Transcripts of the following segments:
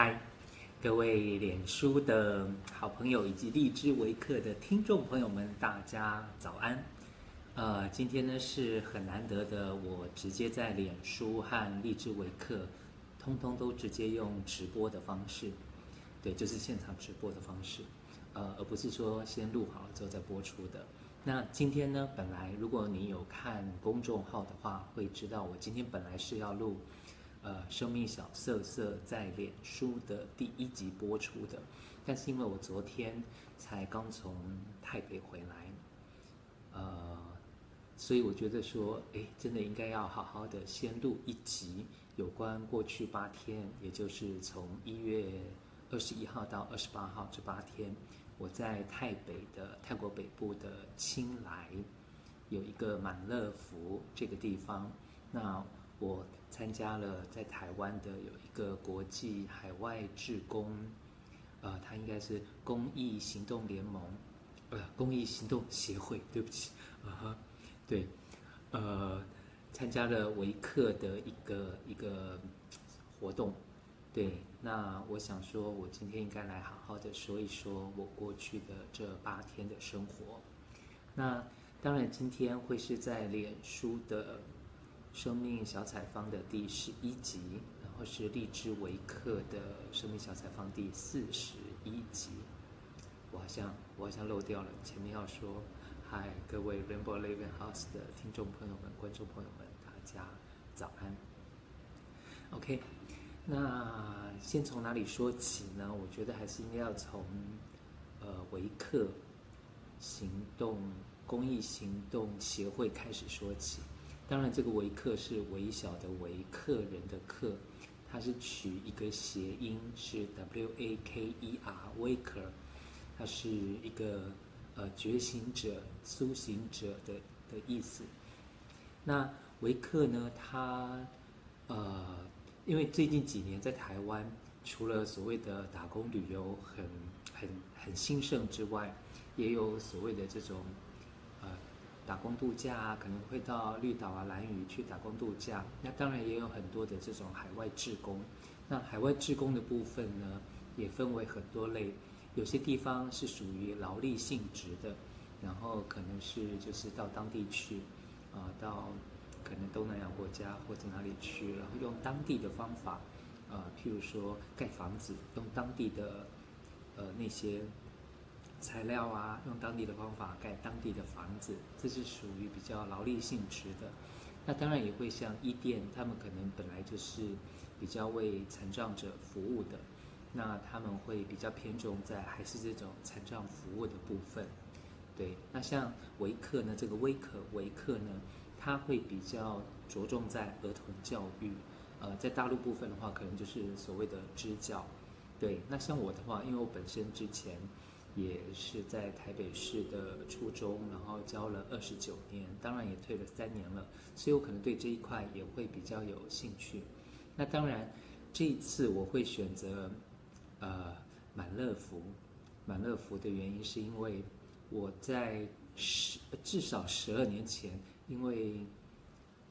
嗨，各位脸书的好朋友以及荔枝微课的听众朋友们，大家早安。呃，今天呢是很难得的，我直接在脸书和荔枝微课，通通都直接用直播的方式，对，就是现场直播的方式，呃，而不是说先录好了之后再播出的。那今天呢，本来如果你有看公众号的话，会知道我今天本来是要录。呃，生命小色色在脸书的第一集播出的，但是因为我昨天才刚从台北回来，呃，所以我觉得说，哎，真的应该要好好的先录一集有关过去八天，也就是从一月二十一号到二十八号这八天，我在台北的泰国北部的清莱有一个满乐福这个地方，那。我参加了在台湾的有一个国际海外志工，呃，他应该是公益行动联盟，呃，公益行动协会，对不起，啊哈，对，呃，参加了维克的一个一个活动，对，那我想说，我今天应该来好好的说一说我过去的这八天的生活，那当然今天会是在脸书的。生命小采访的第十一集，然后是荔枝维克的生命小采访第四十一集。我好像我好像漏掉了前面要说，嗨，各位 Rainbow Living House 的听众朋友们、观众朋友们，大家早安。OK，那先从哪里说起呢？我觉得还是应该要从呃维克行动公益行动协会开始说起。当然，这个维克是微小的维克人的克，它是取一个谐音，是 W A K E R，维克它是一个呃觉醒者、苏醒者的的意思。那维克呢，它呃，因为最近几年在台湾，除了所谓的打工旅游很很很兴盛之外，也有所谓的这种。打工度假啊，可能会到绿岛啊、蓝屿去打工度假。那当然也有很多的这种海外志工。那海外志工的部分呢，也分为很多类。有些地方是属于劳力性质的，然后可能是就是到当地去，啊、呃，到可能东南亚国家或者哪里去，然后用当地的方法，呃，譬如说盖房子，用当地的呃那些。材料啊，用当地的方法盖当地的房子，这是属于比较劳力性质的。那当然也会像伊甸，他们可能本来就是比较为残障者服务的，那他们会比较偏重在还是这种残障服务的部分。对，那像维克呢，这个微可维克呢，他会比较着重在儿童教育。呃，在大陆部分的话，可能就是所谓的支教。对，那像我的话，因为我本身之前。也是在台北市的初中，然后教了二十九年，当然也退了三年了，所以我可能对这一块也会比较有兴趣。那当然，这一次我会选择呃满乐福，满乐福的原因是因为我在十至少十二年前，因为、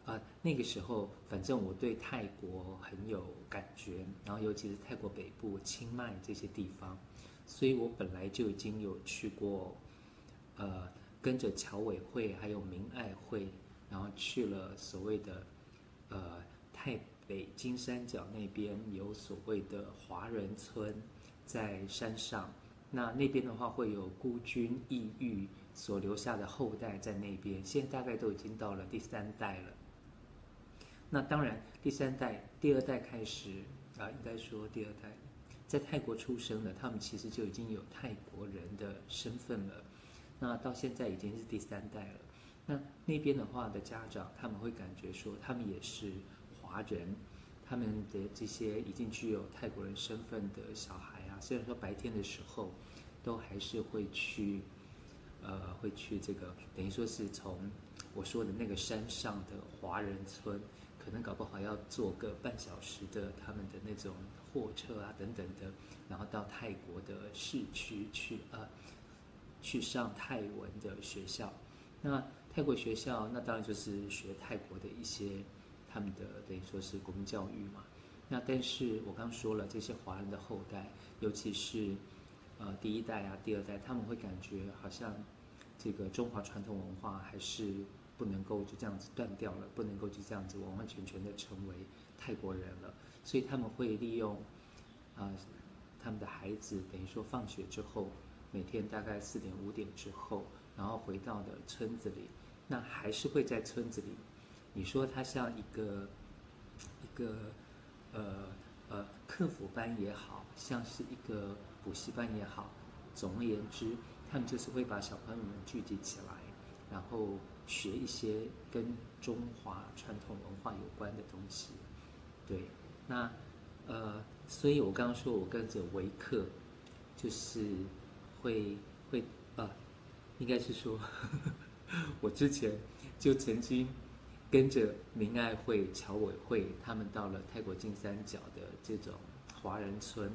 啊、那个时候反正我对泰国很有感觉，然后尤其是泰国北部清迈这些地方。所以我本来就已经有去过，呃，跟着侨委会还有明爱会，然后去了所谓的，呃，泰北金三角那边有所谓的华人村，在山上。那那边的话会有孤军异域所留下的后代在那边，现在大概都已经到了第三代了。那当然，第三代、第二代开始啊，应该说第二代。在泰国出生的，他们其实就已经有泰国人的身份了。那到现在已经是第三代了。那那边的话的家长，他们会感觉说，他们也是华人，他们的这些已经具有泰国人身份的小孩啊，虽然说白天的时候，都还是会去，呃，会去这个，等于说是从我说的那个山上的华人村。可能搞不好要坐个半小时的他们的那种货车啊等等的，然后到泰国的市区去呃，去上泰文的学校。那泰国学校那当然就是学泰国的一些他们的等于说是国民教育嘛。那但是我刚说了，这些华人的后代，尤其是呃第一代啊、第二代，他们会感觉好像这个中华传统文化还是不能够就这样子断掉了，不能够就这样子完完全全的成为泰国人了，所以他们会利用啊、他们的孩子，等于说放学之后，每天大概四点五点之后，然后回到的村子里，那还是会在村子里。你说他像一个一个呃呃课辅班也好，像是一个补习班也好，总而言之，他们就是会把小朋友们聚集起来，然后学一些跟中华传统文化有关的东西。对，那呃，所以我刚刚说我跟着维克，就是会会呃，应该是说呵呵 我之前就曾经。跟着明爱会、侨委会，他们到了泰国金三角的这种华人村，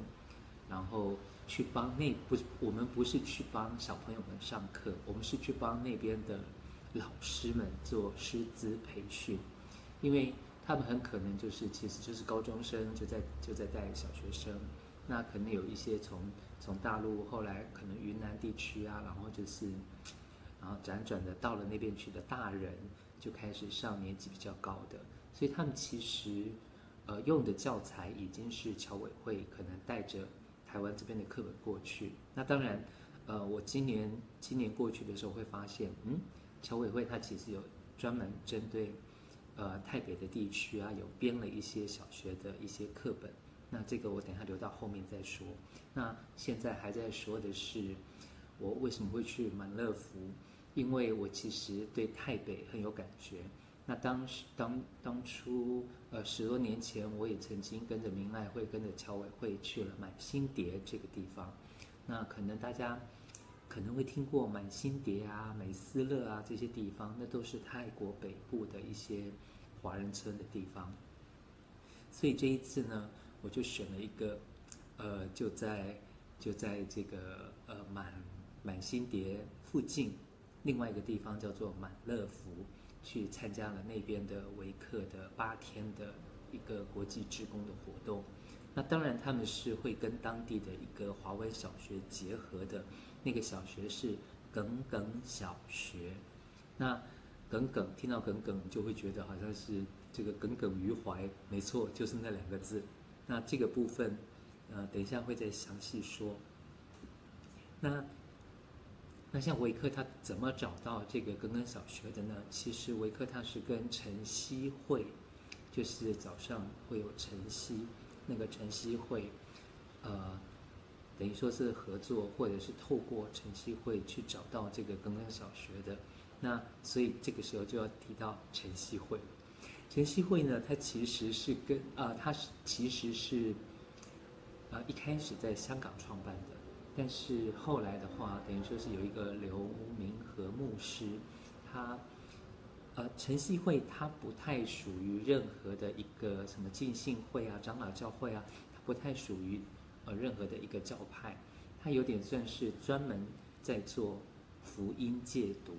然后去帮那不我们不是去帮小朋友们上课，我们是去帮那边的老师们做师资培训，因为他们很可能就是其实就是高中生就在就在带小学生，那可能有一些从从大陆后来可能云南地区啊，然后就是然后辗转的到了那边去的大人。就开始上年纪比较高的，所以他们其实，呃，用的教材已经是侨委会可能带着台湾这边的课本过去。那当然，呃，我今年今年过去的时候会发现，嗯，侨委会它其实有专门针对，呃，泰北的地区啊，有编了一些小学的一些课本。那这个我等下留到后面再说。那现在还在说的是，我为什么会去满乐福？因为我其实对泰北很有感觉，那当时当当初呃十多年前，我也曾经跟着明爱会、跟着侨委会去了满新蝶这个地方。那可能大家可能会听过满新蝶啊、美斯乐啊这些地方，那都是泰国北部的一些华人村的地方。所以这一次呢，我就选了一个呃就在就在这个呃满满新蝶附近。另外一个地方叫做满乐福，去参加了那边的维克的八天的一个国际职工的活动。那当然他们是会跟当地的一个华文小学结合的，那个小学是耿耿小学。那耿耿听到耿耿就会觉得好像是这个耿耿于怀，没错，就是那两个字。那这个部分，呃，等一下会再详细说。那。那像维克他怎么找到这个耿耿小学的呢？其实维克他是跟晨曦会，就是早上会有晨曦，那个晨曦会，呃，等于说是合作，或者是透过晨曦会去找到这个耿耿小学的。那所以这个时候就要提到晨曦会。晨曦会呢，它其实是跟啊，它是其实是啊一开始在香港创办的。但是后来的话，等于说是有一个刘明和牧师，他，呃，晨曦会他不太属于任何的一个什么浸信会啊、长老教会啊，他不太属于呃任何的一个教派，他有点算是专门在做福音戒毒，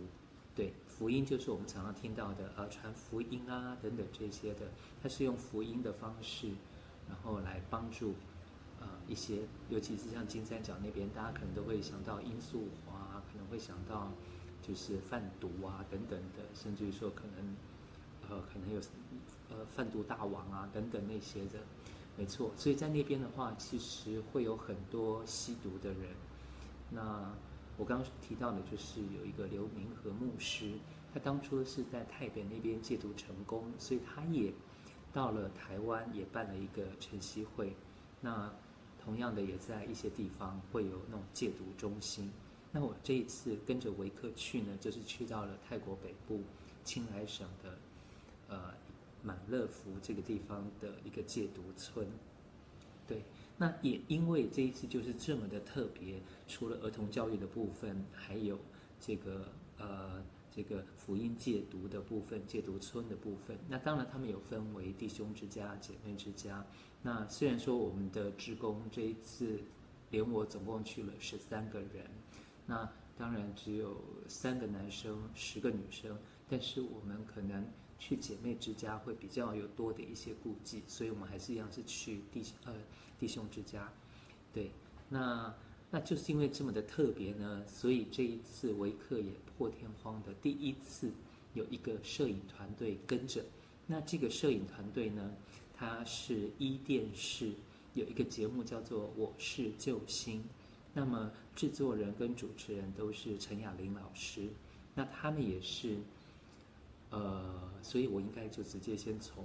对，福音就是我们常常听到的呃传福音啊等等这些的，他是用福音的方式，然后来帮助。呃，一些，尤其是像金三角那边，大家可能都会想到罂粟花，可能会想到就是贩毒啊等等的，甚至于说可能，呃，可能有呃贩毒大王啊等等那些的，没错。所以在那边的话，其实会有很多吸毒的人。那我刚刚提到的，就是有一个刘明和牧师，他当初是在泰北那边戒毒成功，所以他也到了台湾，也办了一个晨曦会。那同样的，也在一些地方会有那种戒毒中心。那我这一次跟着维克去呢，就是去到了泰国北部清莱省的呃满乐福这个地方的一个戒毒村。对，那也因为这一次就是这么的特别，除了儿童教育的部分，还有这个呃。这个福音戒毒的部分，戒毒村的部分，那当然他们有分为弟兄之家、姐妹之家。那虽然说我们的职工这一次连我总共去了十三个人，那当然只有三个男生，十个女生，但是我们可能去姐妹之家会比较有多的一些顾忌，所以我们还是一样是去弟呃弟兄之家。对，那那就是因为这么的特别呢，所以这一次维克也破天荒的第一次有一个摄影团队跟着。那这个摄影团队呢，它是伊甸视有一个节目叫做《我是救星》，那么制作人跟主持人都是陈雅玲老师，那他们也是。呃，所以我应该就直接先从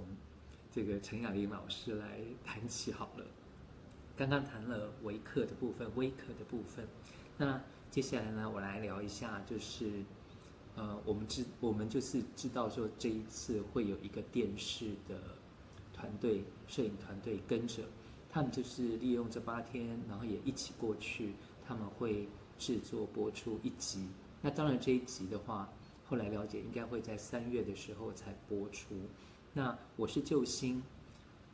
这个陈雅玲老师来谈起好了。刚刚谈了维克的部分，微克的部分，那接下来呢，我来聊一下，就是呃，我们知我们就是知道说这一次会有一个电视的团队，摄影团队跟着，他们就是利用这八天，然后也一起过去，他们会制作播出一集。那当然这一集的话。后来了解，应该会在三月的时候才播出。那我是救星，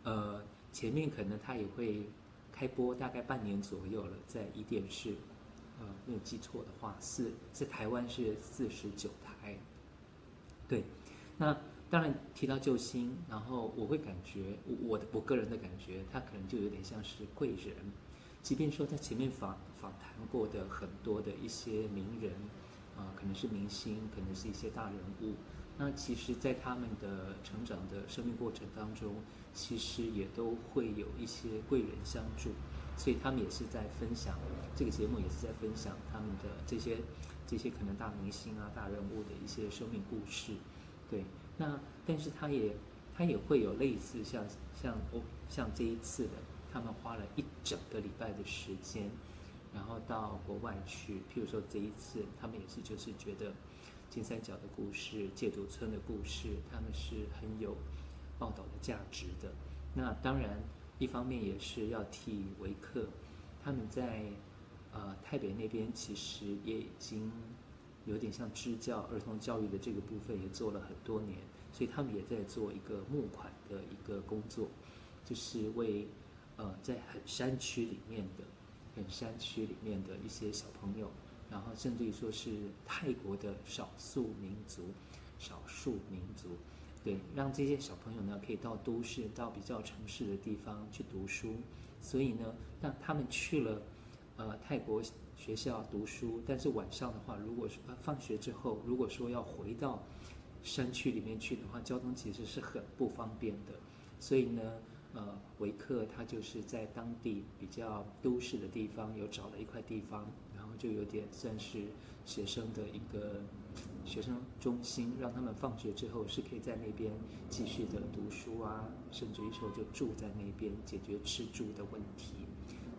呃，前面可能他也会开播，大概半年左右了，在伊甸视，呃，没有记错的话，是在台湾是四十九台。对，那当然提到救星，然后我会感觉，我我的我个人的感觉，他可能就有点像是贵人。即便说在前面访访谈过的很多的一些名人。啊，可能是明星，可能是一些大人物。那其实，在他们的成长的生命过程当中，其实也都会有一些贵人相助，所以他们也是在分享这个节目，也是在分享他们的这些这些可能大明星啊、大人物的一些生命故事。对，那但是他也他也会有类似像像哦像这一次的，他们花了一整个礼拜的时间。然后到国外去，譬如说这一次，他们也是就是觉得金三角的故事、戒毒村的故事，他们是很有报道的价值的。那当然，一方面也是要替维克，他们在呃台北那边其实也已经有点像支教儿童教育的这个部分也做了很多年，所以他们也在做一个募款的一个工作，就是为呃在很山区里面的。很山区里面的一些小朋友，然后甚至于说是泰国的少数民族，少数民族，对，让这些小朋友呢可以到都市、到比较城市的地方去读书。所以呢，让他们去了呃泰国学校读书，但是晚上的话，如果说呃放学之后，如果说要回到山区里面去的话，交通其实是很不方便的。所以呢。呃，维克他就是在当地比较都市的地方有找了一块地方，然后就有点算是学生的一个学生中心，让他们放学之后是可以在那边继续的读书啊，甚至于说就住在那边解决吃住的问题。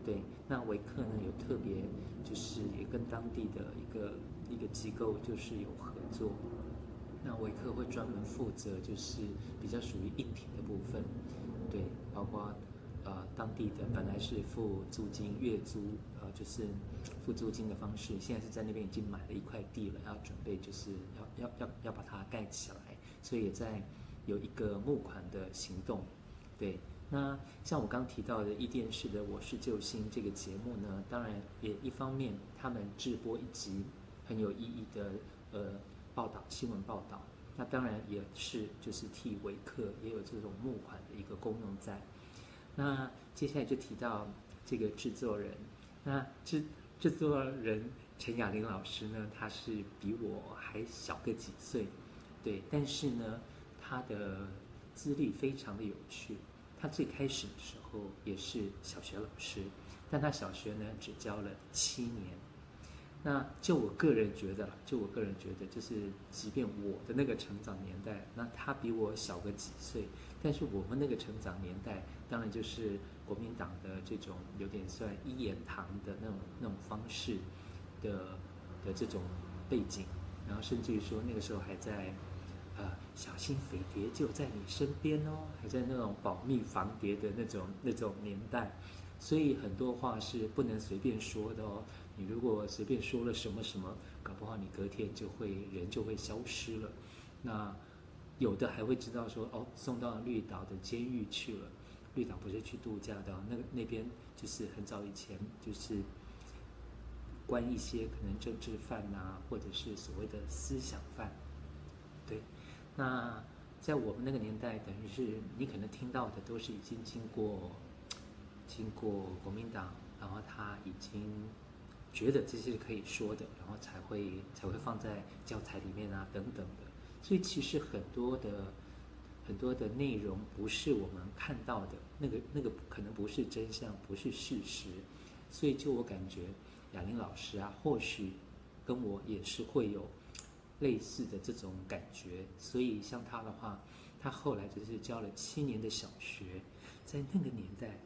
对，那维克呢有特别就是也跟当地的一个一个机构就是有合作，那维克会专门负责就是比较属于硬体的部分。对，包括呃当地的本来是付租金月租，呃就是付租金的方式，现在是在那边已经买了一块地了，要准备就是要要要要把它盖起来，所以也在有一个募款的行动。对，那像我刚提到的伊甸视的《我是救星》这个节目呢，当然也一方面他们直播一集很有意义的呃报道新闻报道。那当然也是，就是替维克也有这种募款的一个功用在。那接下来就提到这个制作人，那制制作人陈雅玲老师呢，他是比我还小个几岁，对，但是呢，他的资历非常的有趣。他最开始的时候也是小学老师，但他小学呢只教了七年。那就我个人觉得，就我个人觉得，就是即便我的那个成长年代，那他比我小个几岁，但是我们那个成长年代，当然就是国民党的这种有点算一言堂的那种那种方式的的这种背景，然后甚至于说那个时候还在，呃，小心匪谍就在你身边哦，还在那种保密防谍的那种那种年代，所以很多话是不能随便说的哦。你如果随便说了什么什么，搞不好你隔天就会人就会消失了。那有的还会知道说哦，送到绿岛的监狱去了。绿岛不是去度假的，那个那边就是很早以前就是关一些可能政治犯呐、或者是所谓的思想犯。对，那在我们那个年代，等于是你可能听到的都是已经经过经过国民党，然后他已经觉得这些是可以说的，然后才会才会放在教材里面啊等等的。所以其实很多的很多的内容不是我们看到的那个那个可能不是真相，不是事实。所以就我感觉，雅玲老师啊，或许跟我也是会有类似的这种感觉。所以像他的话，他后来就是教了七年的小学，在那个年代，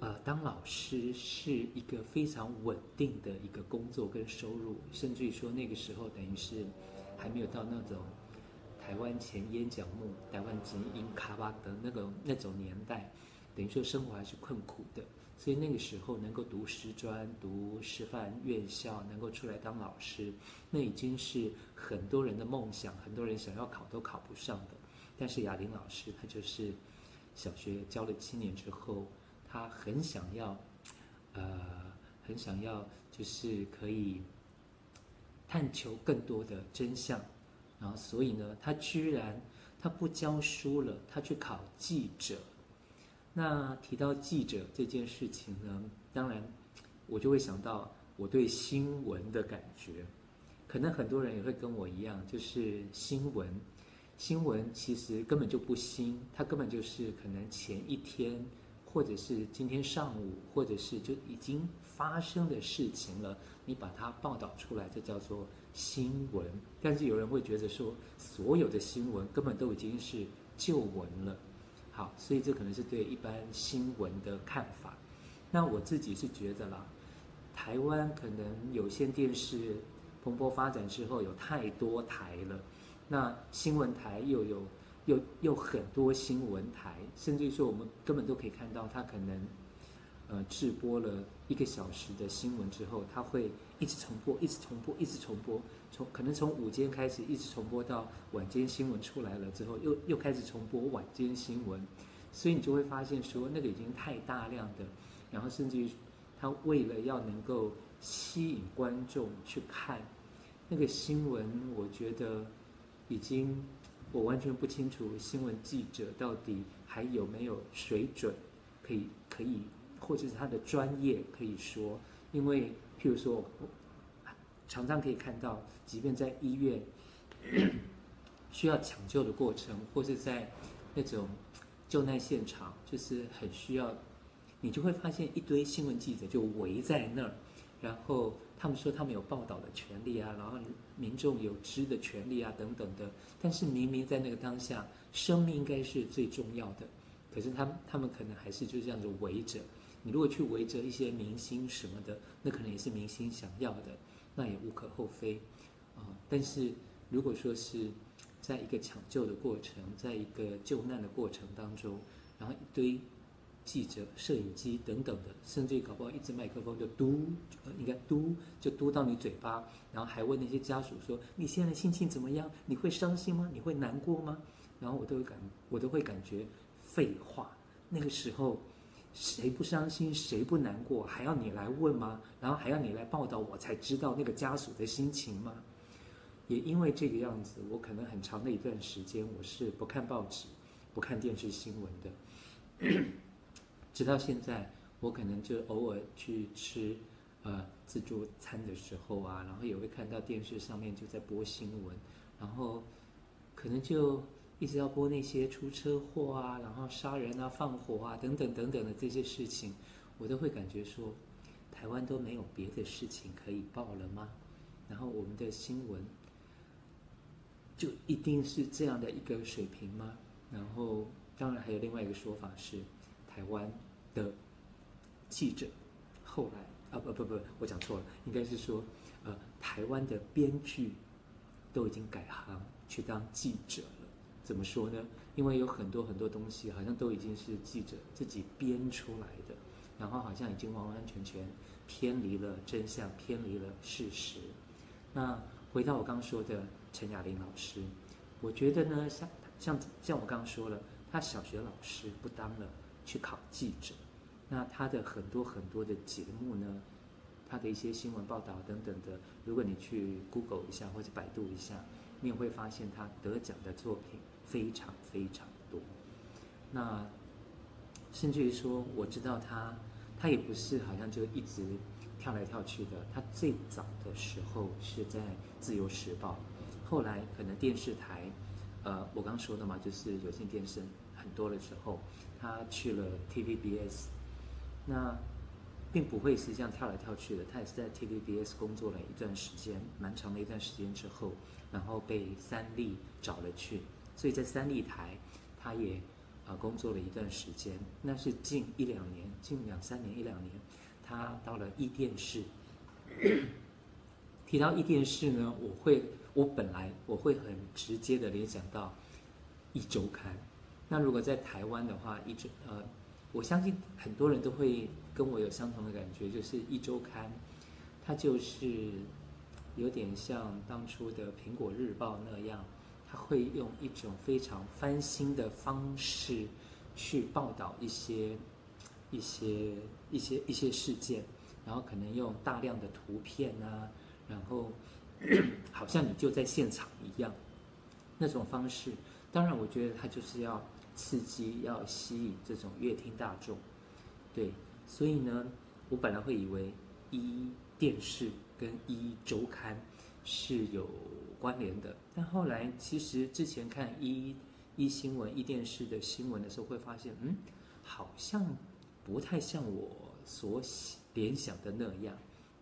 呃，当老师是一个非常稳定的一个工作跟收入，甚至于说那个时候等于是。还没有到那种台湾钱淹脚目、台湾钱淹卡巴的那个那种年代，等于说生活还是困苦的。所以那个时候能够读师专、读师范院校，能够出来当老师，那已经是很多人的梦想，很多人想要考都考不上的。但是雅玲老师，她就是小学教了七年之后，他很想要，呃，很想要，就是可以。探求更多的真相，然后所以呢，他居然他不教书了，他去考记者。那提到记者这件事情呢，当然我就会想到我对新闻的感觉。可能很多人也会跟我一样，就是新闻，新闻其实根本就不新，它根本就是可能前一天，或者是今天上午，或者是就已经发生的事情了。你把它报道出来，这叫做新闻。但是有人会觉得说，所有的新闻根本都已经是旧闻了。好，所以这可能是对一般新闻的看法。那我自己是觉得啦，台湾可能有线电视蓬勃发展之后，有太多台了。那新闻台又有又又很多新闻台，甚至于说我们根本都可以看到，它可能。呃，直播了一个小时的新闻之后，他会一直重播，一直重播，一直重播，从可能从午间开始一直重播到晚间新闻出来了之后，又又开始重播晚间新闻，所以你就会发现说，那个已经太大量的，然后甚至于他为了要能够吸引观众去看那个新闻，我觉得已经我完全不清楚新闻记者到底还有没有水准，可以可以。或者是他的专业可以说，因为譬如说，常常可以看到，即便在医院 需要抢救的过程，或是在那种救难现场，就是很需要，你就会发现一堆新闻记者就围在那儿，然后他们说他们有报道的权利啊，然后民众有知的权利啊等等的，但是明明在那个当下，生命应该是最重要的，可是他们他们可能还是就这样子围着。你如果去围着一些明星什么的，那可能也是明星想要的，那也无可厚非，啊、但是如果说是在一个抢救的过程，在一个救难的过程当中，然后一堆记者、摄影机等等的，甚至于搞不好一支麦克风就嘟，应该嘟就嘟到你嘴巴，然后还问那些家属说：“你现在心情怎么样？你会伤心吗？你会难过吗？”然后我都会感，我都会感觉废话。那个时候。谁不伤心，谁不难过，还要你来问吗？然后还要你来报道，我才知道那个家属的心情吗？也因为这个样子，我可能很长的一段时间，我是不看报纸、不看电视新闻的。直到现在，我可能就偶尔去吃呃自助餐的时候啊，然后也会看到电视上面就在播新闻，然后可能就。一直要播那些出车祸啊，然后杀人啊、放火啊等等等等的这些事情，我都会感觉说，台湾都没有别的事情可以报了吗？然后我们的新闻就一定是这样的一个水平吗？然后当然还有另外一个说法是，台湾的记者后来啊不不不，我讲错了，应该是说呃台湾的编剧都已经改行去当记者了。怎么说呢？因为有很多很多东西，好像都已经是记者自己编出来的，然后好像已经完完全全偏离了真相，偏离了事实。那回到我刚说的陈雅玲老师，我觉得呢，像像像我刚刚说了，他小学老师不当了，去考记者，那他的很多很多的节目呢，他的一些新闻报道等等的，如果你去 Google 一下或者百度一下，你也会发现他得奖的作品。非常非常多。那甚至于说，我知道他，他也不是好像就一直跳来跳去的。他最早的时候是在《自由时报》，后来可能电视台，呃，我刚说的嘛，就是有线电视多的时候，他去了 TVBS，那并不会是这样跳来跳去的。他也是在 TVBS 工作了一段时间，蛮长的一段时间之后，然后被三立找了去，所以在三立台，他也。啊，工作了一段时间，那是近一两年，近两三年一两年，他到了壹电视。提到壹电视呢，我会，我本来我会很直接的联想到一周刊。那如果在台湾的话，一周呃，我相信很多人都会跟我有相同的感觉，就是一周刊，它就是有点像当初的苹果日报那样。它会用一种非常翻新的方式去报道一些、一些、一些、一些事件，然后可能用大量的图片啊，然后好像你就在现场一样，那种方式。当然，我觉得他就是要刺激、要吸引这种乐听大众。对，所以呢，我本来会以为一电视跟一周刊是有。关联的，但后来其实之前看一一新闻、一电视的新闻的时候，会发现，嗯，好像不太像我所联想的那样。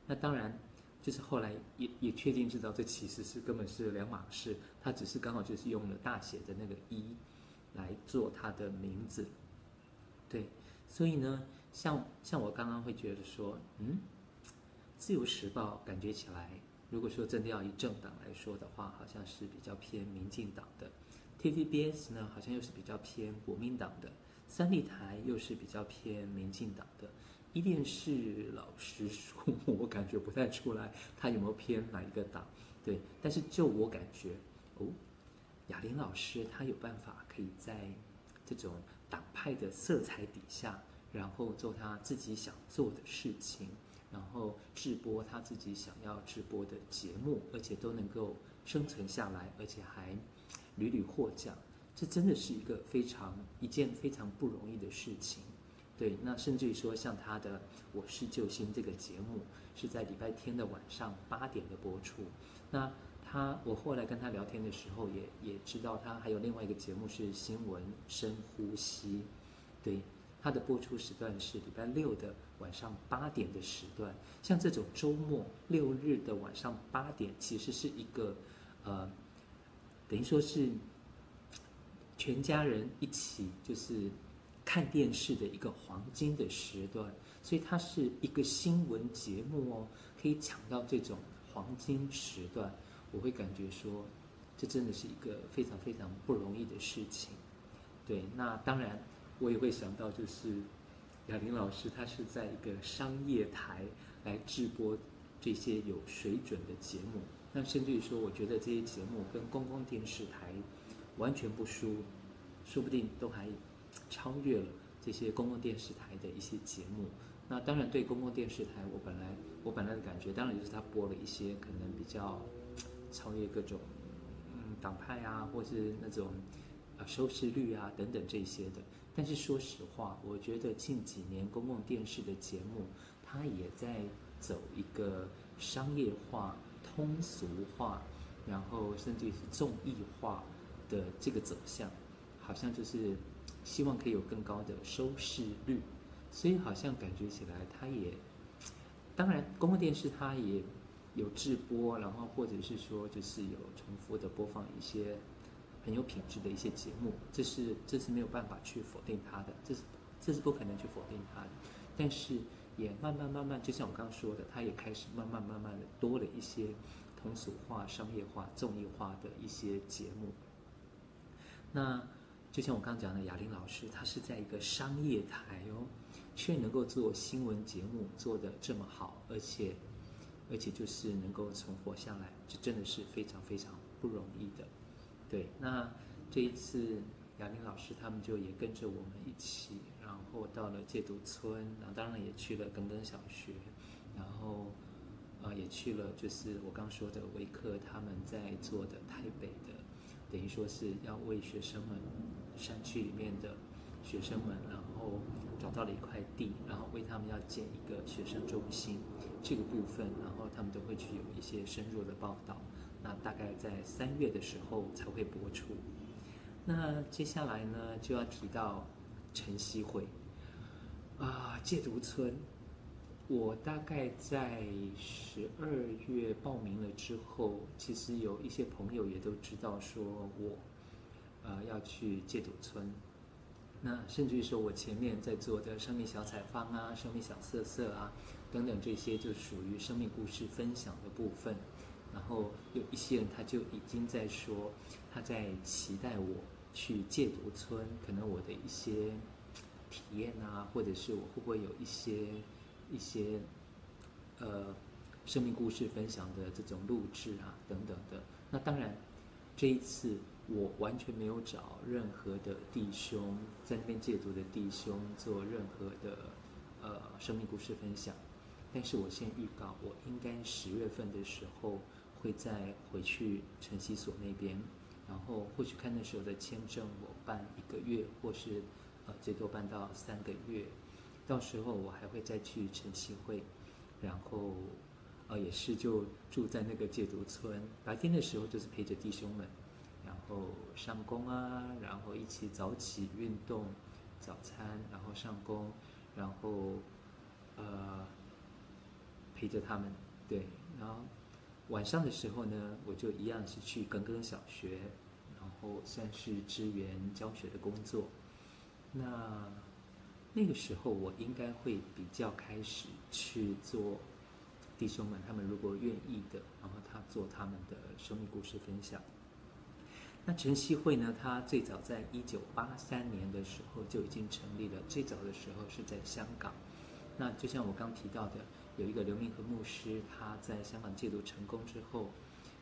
那当然，就是后来也也确定知道，这其实是根本是两码事。它只是刚好就是用了大写的那个一来做它的名字。对，所以呢，像像我刚刚会觉得说，嗯，自由时报感觉起来。如果说真的要以政党来说的话，好像是比较偏民进党的；TVBS 呢，好像又是比较偏国民党的；三立台又是比较偏民进党的。壹电视老实说，我感觉不太出来他有没有偏哪一个党。对，但是就我感觉，哦，雅玲老师他有办法可以在这种党派的色彩底下，然后做他自己想做的事情。然后直播他自己想要直播的节目，而且都能够生存下来，而且还屡屡获奖，这真的是一个非常一件非常不容易的事情。对，那甚至于说像他的《我是救星》这个节目，是在礼拜天的晚上八点的播出。那他我后来跟他聊天的时候，也也知道他还有另外一个节目是《新闻深呼吸》，对。它的播出时段是礼拜六的晚上八点的时段，像这种周末六日的晚上八点，其实是一个，呃，等于说是全家人一起就是看电视的一个黄金的时段，所以它是一个新闻节目哦，可以抢到这种黄金时段，我会感觉说，这真的是一个非常非常不容易的事情。对，那当然。我也会想到，就是雅玲老师，她是在一个商业台来直播这些有水准的节目。那甚至于说，我觉得这些节目跟公共电视台完全不输，说不定都还超越了这些公共电视台的一些节目。那当然，对公共电视台，我本来我本来的感觉，当然就是他播了一些可能比较超越各种嗯党派啊，或是那种呃收视率啊等等这些的。但是说实话，我觉得近几年公共电视的节目，它也在走一个商业化、通俗化，然后甚至是综艺化的这个走向，好像就是希望可以有更高的收视率，所以好像感觉起来，它也，当然公共电视它也有直播，然后或者是说就是有重复的播放一些。很有品质的一些节目，这是这是没有办法去否定它的，这是这是不可能去否定它的。但是也慢慢慢慢，就像我刚刚说的，它也开始慢慢慢慢的多了一些通俗化、商业化、综艺化的一些节目。那就像我刚刚讲的，雅玲老师，她是在一个商业台哦，却能够做新闻节目做得这么好，而且而且就是能够存活下来，这真的是非常非常不容易的。对，那这一次雅玲老师他们就也跟着我们一起，然后到了戒毒村，然后当然也去了耿耿小学，然后、呃、也去了就是我刚说的维克他们在做的台北的等于说是要为学生们山区里面的学生们，然后找到了一块地，然后为他们要建一个学生中心这个部分，然后他们都会去有一些深入的报道。那大概在三月的时候才会播出。那接下来呢，就要提到晨曦会啊，戒毒村。我大概在十二月报名了之后，其实有一些朋友也都知道说我呃要去戒毒村。那甚至于说我前面在做的生命小采访啊、生命小色色啊等等这些，就属于生命故事分享的部分。然后有一些人他就已经在说他在期待我。去戒毒村，可能我的一些体验啊，或者是我会不会有一些一些呃生命故事分享的这种录制啊等等的。那当然，这一次我完全没有找任何的弟兄在那边戒毒的弟兄做任何的呃生命故事分享。但是我先预告，我应该十月份的时候会再回去晨曦所那边。然后或许看那时候的签证，我办一个月，或是呃最多办到三个月。到时候我还会再去晨曦会，然后呃也是就住在那个戒毒村。白天的时候就是陪着弟兄们，后上工啊，然后一起早起运动、早餐，然后上工，然后呃陪着他们，对，然后。晚上的时候呢，我就一样是去耿耿小学，然后算是支援教学的工作。那那个时候我应该会比较开始去做弟兄们，他们如果愿意的，然后他做他们的生命故事分享。那晨曦会呢，它最早在一九八三年的时候就已经成立了，最早的时候是在香港。那就像我刚提到的。有一个刘明和牧师，他在香港戒毒成功之后，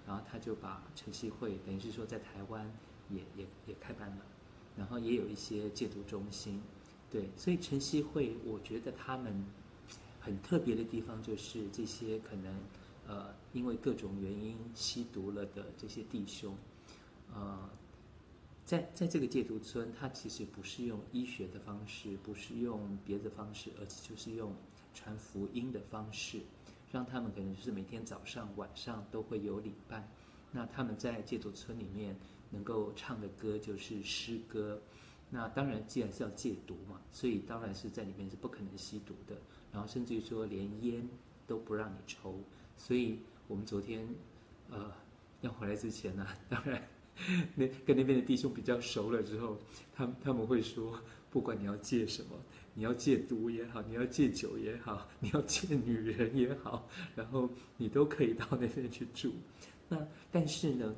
然后他就把晨曦会，等于是说在台湾也也也开办了，然后也有一些戒毒中心，对，所以晨曦会，我觉得他们很特别的地方就是这些可能呃因为各种原因吸毒了的这些弟兄，呃，在在这个戒毒村，他其实不是用医学的方式，不是用别的方式，而且就是用。传福音的方式，让他们可能就是每天早上、晚上都会有礼拜。那他们在戒毒村里面能够唱的歌就是诗歌。那当然，既然是要戒毒嘛，所以当然是在里面是不可能吸毒的。然后甚至于说连烟都不让你抽。所以我们昨天呃要回来之前呢，当然 那跟那边的弟兄比较熟了之后，他他们会说，不管你要戒什么。你要戒毒也好，你要戒酒也好，你要戒女人也好，然后你都可以到那边去住。那但是呢，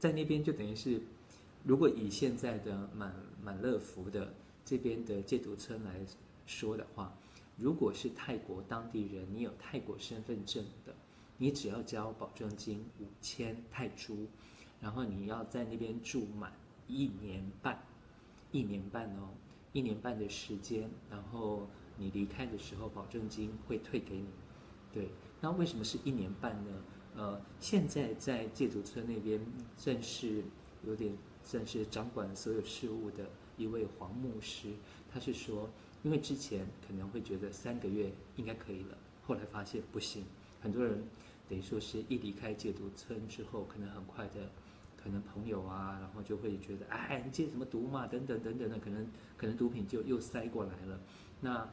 在那边就等于是，如果以现在的满满乐福的这边的戒毒村来说的话，如果是泰国当地人，你有泰国身份证的，你只要交保证金五千泰铢，然后你要在那边住满一年半，一年半哦。一年半的时间，然后你离开的时候，保证金会退给你。对，那为什么是一年半呢？呃，现在在戒毒村那边算是有点算是掌管所有事务的一位黄牧师，他是说，因为之前可能会觉得三个月应该可以了，后来发现不行，很多人等于说是一离开戒毒村之后，可能很快的。可能朋友啊，然后就会觉得，哎，你戒什么毒嘛？等等等等的，可能可能毒品就又塞过来了。那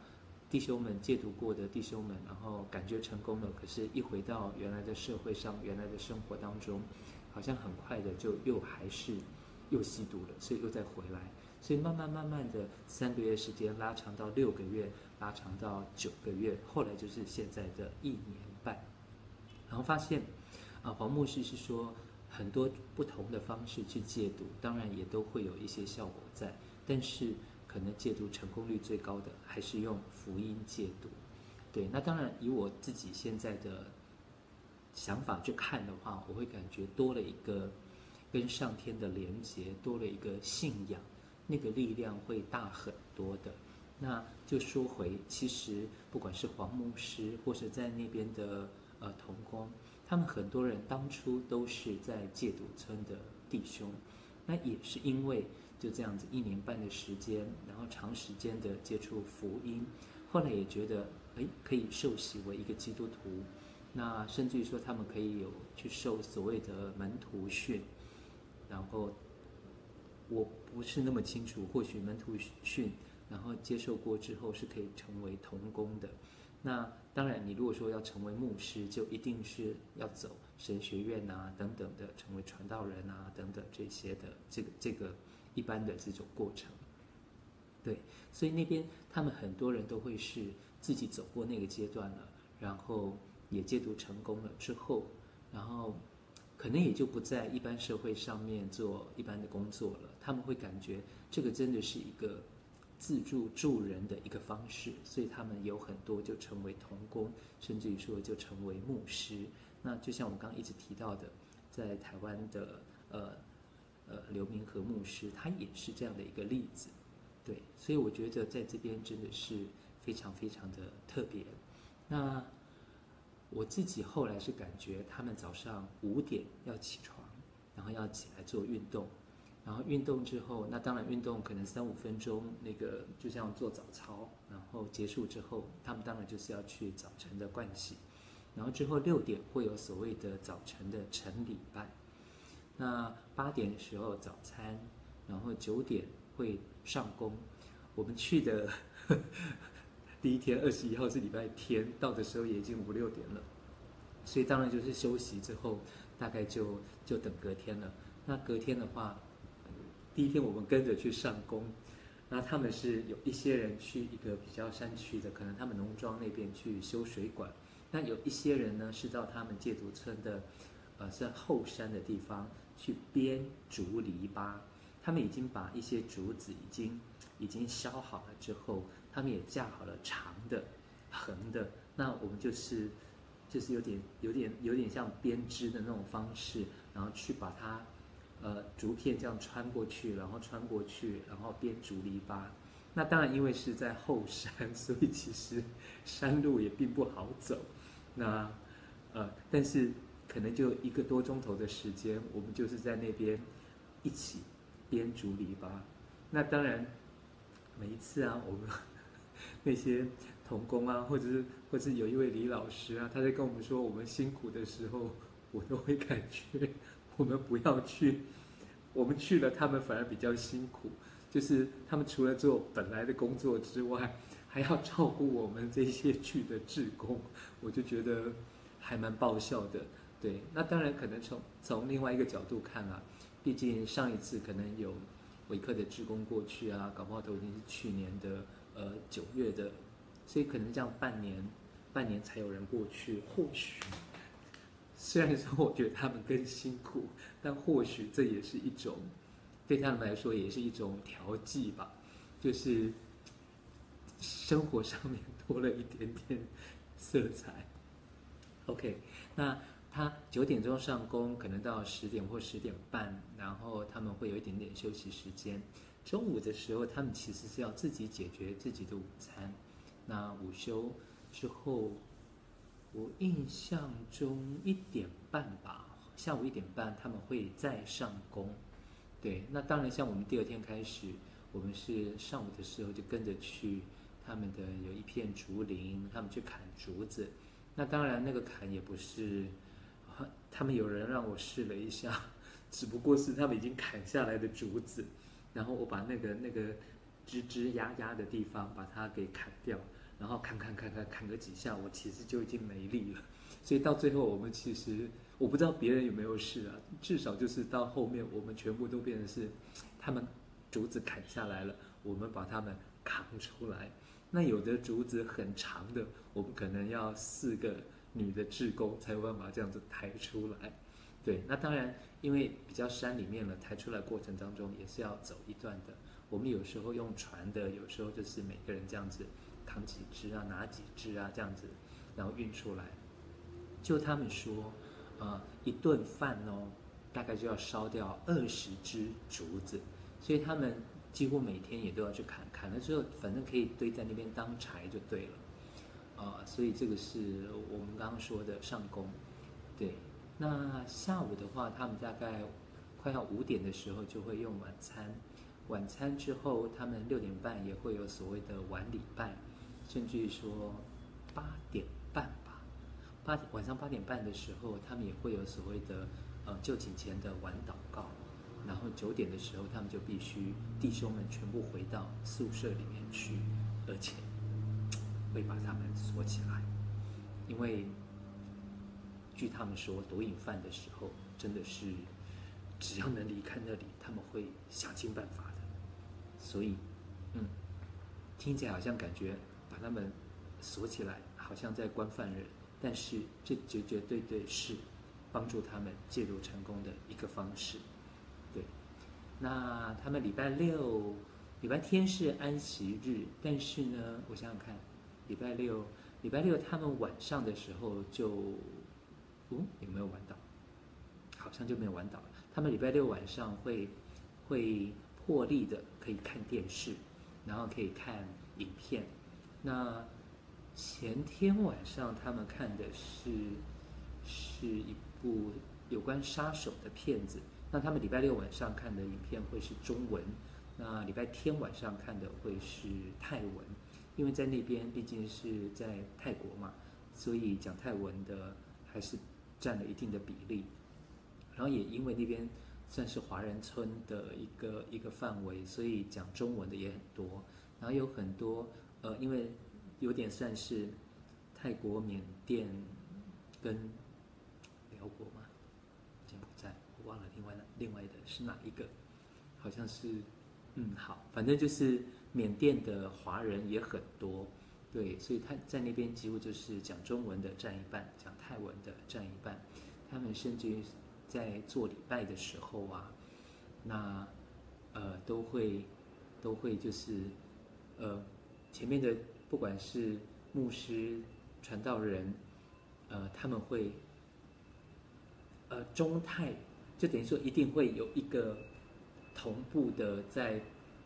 弟兄们戒毒过的弟兄们，然后感觉成功了，可是，一回到原来的社会上，原来的生活当中，好像很快的就又还是又吸毒了，所以又再回来。所以慢慢慢慢的，三个月时间拉长到六个月，拉长到九个月，后来就是现在的一年。然后发现，啊，黄牧师是说。很多不同的方式去戒毒，当然也都会有一些效果在，但是可能戒毒成功率最高的还是用福音戒毒。对，那当然以我自己现在的想法去看的话，我会感觉多了一个跟上天的连结，多了一个信仰，那个力量会大很多的。那就说回，其实不管是黄牧师或是在那边的呃同工。他们很多人当初都是在戒毒村的弟兄，那也是因为就这样子一年半的时间，然后长时间的接触福音，后来也觉得哎，可以受洗为一个基督徒，那甚至于说他们可以有去受所谓的门徒训，然后我不是那么清楚，或许门徒训。然后接受过之后是可以成为童工的，那当然你如果说要成为牧师，就一定是要走神学院啊等等的，成为传道人啊等等这些的这个这个一般的这种过程。对，所以那边他们很多人都会是自己走过那个阶段了，然后也戒毒成功了之后，然后可能也就不在一般社会上面做一般的工作了，他们会感觉这个真的是一个。自助助人的一个方式，所以他们有很多就成为童工，甚至于说就成为牧师。那就像我刚刚一直提到的，在台湾的呃呃刘明和牧师，他也是这样的一个例子。对，所以我觉得在这边真的是非常非常的特别。那我自己后来是感觉，他们早上五点要起床，然后要起来做运动。然后运动之后，那当然运动可能三五分钟，那个就像做早操。然后结束之后，他们当然就是要去早晨的盥洗。然后之后六点会有所谓的早晨的晨礼拜。那八点的时候早餐，然后九点会上工。我们去的呵 呵第一天二十一号是礼拜天，到的时候也已经五六点了，所以当然就是休息之后，大概就就等隔天了。那隔天的话。第一天我们跟着去上工，那他们是有一些人去一个比较山区的，可能他们农庄那边去修水管。那有一些人呢是到他们戒毒村的，呃，是后山的地方去编竹篱笆。他们已经把一些竹子已经已经削好了之后，他们也架好了长的、横的。那我们就是就是有点有点有点像编织的那种方式，然后去把它。呃，竹片这样穿过去，然后穿过去，然后编竹篱笆。那当然，因为是在后山，所以其实山路也并不好走。那呃，但是可能就一个多钟头的时间，我们就是在那边一起编竹篱笆。那当然，每一次啊，我们 那些童工啊，或者是或者是有一位李老师啊，他在跟我们说我们辛苦的时候，我都会感觉。我们不要去，我们去了，他们反而比较辛苦。就是他们除了做本来的工作之外，还要照顾我们这些去的志工，我就觉得还蛮爆笑的。对，那当然可能从从另外一个角度看啊，毕竟上一次可能有维克的志工过去啊，搞不好都已经是去年的呃九月的，所以可能这样半年半年才有人过去，或许。虽然说我觉得他们更辛苦，但或许这也是一种，对他们来说也是一种调剂吧，就是生活上面多了一点点色彩。OK，那他九点钟上工，可能到十点或十点半，然后他们会有一点点休息时间。中午的时候，他们其实是要自己解决自己的午餐。那午休之后。我印象中一点半吧，下午一点半他们会再上工，对，那当然像我们第二天开始，我们是上午的时候就跟着去他们的有一片竹林，他们去砍竹子，那当然那个砍也不是，他们有人让我试了一下，只不过是他们已经砍下来的竹子，然后我把那个那个枝枝丫丫的地方把它给砍掉。然后砍砍砍砍砍个几下，我其实就已经没力了。所以到最后，我们其实我不知道别人有没有事啊。至少就是到后面，我们全部都变成是他们竹子砍下来了，我们把他们扛出来。那有的竹子很长的，我们可能要四个女的志工才有办法这样子抬出来。对，那当然因为比较山里面了，抬出来过程当中也是要走一段的。我们有时候用船的，有时候就是每个人这样子。扛几只啊，拿几只啊，这样子，然后运出来。就他们说，呃，一顿饭哦，大概就要烧掉二十只竹子，所以他们几乎每天也都要去砍，砍了之后，反正可以堆在那边当柴就对了。呃，所以这个是我们刚刚说的上工。对，那下午的话，他们大概快要五点的时候就会用晚餐。晚餐之后，他们六点半也会有所谓的晚礼拜，甚至于说八点半吧，八晚上八点半的时候，他们也会有所谓的呃就寝前的晚祷告。然后九点的时候，他们就必须弟兄们全部回到宿舍里面去，而且会把他们锁起来，因为据他们说，毒瘾犯的时候真的是只要能离开那里，他们会想尽办法的。所以，嗯，听起来好像感觉把他们锁起来，好像在关犯人，但是这绝绝对对是帮助他们戒毒成功的一个方式。对，那他们礼拜六、礼拜天是安息日，但是呢，我想想看，礼拜六、礼拜六他们晚上的时候就，嗯，有没有玩到？好像就没有玩到。他们礼拜六晚上会会。破例的可以看电视，然后可以看影片。那前天晚上他们看的是是一部有关杀手的片子。那他们礼拜六晚上看的影片会是中文，那礼拜天晚上看的会是泰文，因为在那边毕竟是在泰国嘛，所以讲泰文的还是占了一定的比例。然后也因为那边。算是华人村的一个一个范围，所以讲中文的也很多。然后有很多呃，因为有点算是泰国、缅甸跟寮国嘛，柬埔寨，我忘了另外的另外的是哪一个，好像是嗯好，反正就是缅甸的华人也很多，对，所以他在那边几乎就是讲中文的占一半，讲泰文的占一半，他们甚至于。在做礼拜的时候啊，那呃都会都会就是呃前面的不管是牧师传道人，呃他们会呃中泰就等于说一定会有一个同步的在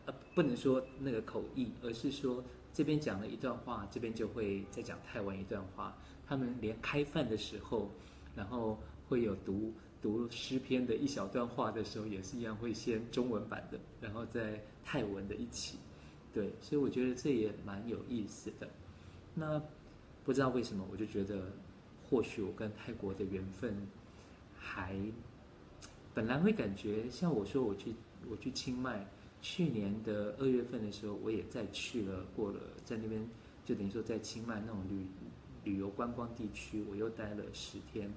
呃不能说那个口译，而是说这边讲了一段话，这边就会再讲泰文一段话。他们连开饭的时候，然后会有读。读诗篇的一小段话的时候，也是一样会先中文版的，然后再泰文的一起，对，所以我觉得这也蛮有意思的。那不知道为什么，我就觉得或许我跟泰国的缘分还本来会感觉，像我说我去我去清迈，去年的二月份的时候，我也再去了过了，在那边就等于说在清迈那种旅旅游观光地区，我又待了十天。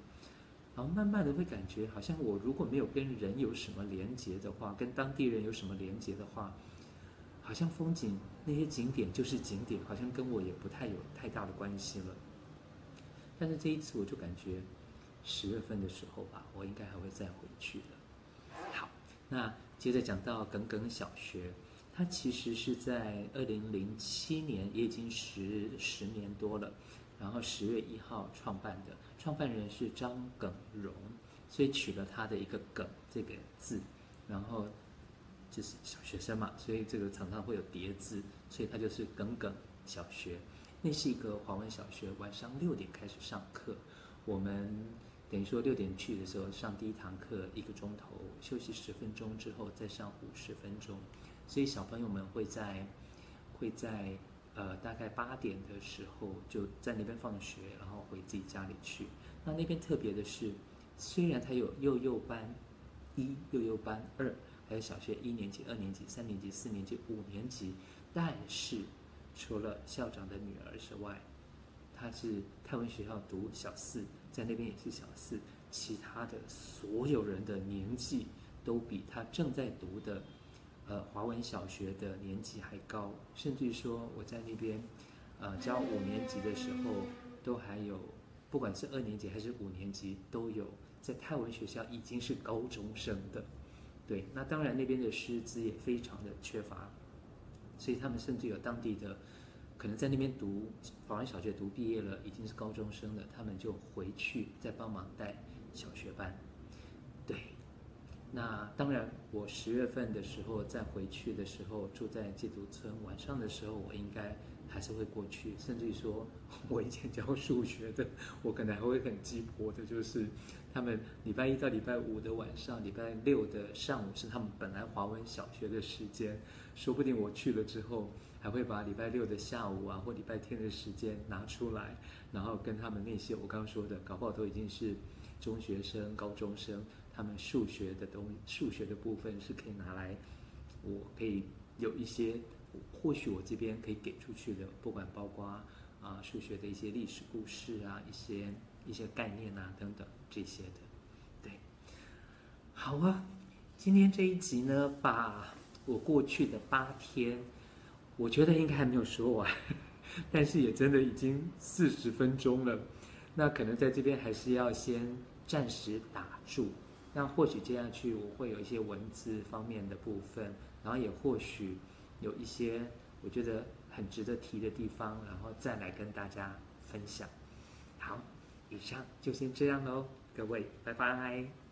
然后慢慢的会感觉，好像我如果没有跟人有什么连接的话，跟当地人有什么连接的话，好像风景那些景点就是景点，好像跟我也不太有太大的关系了。但是这一次我就感觉，十月份的时候吧，我应该还会再回去的。好，那接着讲到耿耿小学，它其实是在二零零七年，也已经十十年多了。然后十月一号创办的，创办人是张耿荣，所以取了他的一个“耿”这个字，然后就是小学生嘛，所以这个常常会有叠字，所以他就是耿耿小学。那是一个华文小学，晚上六点开始上课，我们等于说六点去的时候上第一堂课一个钟头，休息十分钟之后再上五十分钟，所以小朋友们会在会在。呃，大概八点的时候就在那边放学，然后回自己家里去。那那边特别的是，虽然它有幼幼班一、幼幼班二，还有小学一年级、二年级、三年级、四年级、五年级，但是除了校长的女儿之外，他是泰文学校读小四，在那边也是小四，其他的所有人的年纪都比他正在读的。呃，华文小学的年级还高，甚至说我在那边，呃，教五年级的时候，都还有，不管是二年级还是五年级，都有在泰文学校已经是高中生的，对，那当然那边的师资也非常的缺乏，所以他们甚至有当地的，可能在那边读华安小学读毕业了，已经是高中生了，他们就回去再帮忙带小学班，对，那当然，我十月份的时候再回去的时候，住在戒毒村，晚上的时候我应该还是会过去。甚至于说，我以前教数学的，我可能还会很鸡婆的，就是他们礼拜一到礼拜五的晚上，礼拜六的上午是他们本来华文小学的时间，说不定我去了之后，还会把礼拜六的下午啊或礼拜天的时间拿出来，然后跟他们那些我刚刚说的，搞不好都已经是中学生、高中生。他们数学的东，数学的部分是可以拿来，我可以有一些，或许我这边可以给出去的，不管包括啊数学的一些历史故事啊，一些一些概念啊等等这些的，对，好啊，今天这一集呢，把我过去的八天，我觉得应该还没有说完，但是也真的已经四十分钟了，那可能在这边还是要先暂时打住。那或许接下去我会有一些文字方面的部分，然后也或许有一些我觉得很值得提的地方，然后再来跟大家分享。好，以上就先这样喽，各位，拜拜。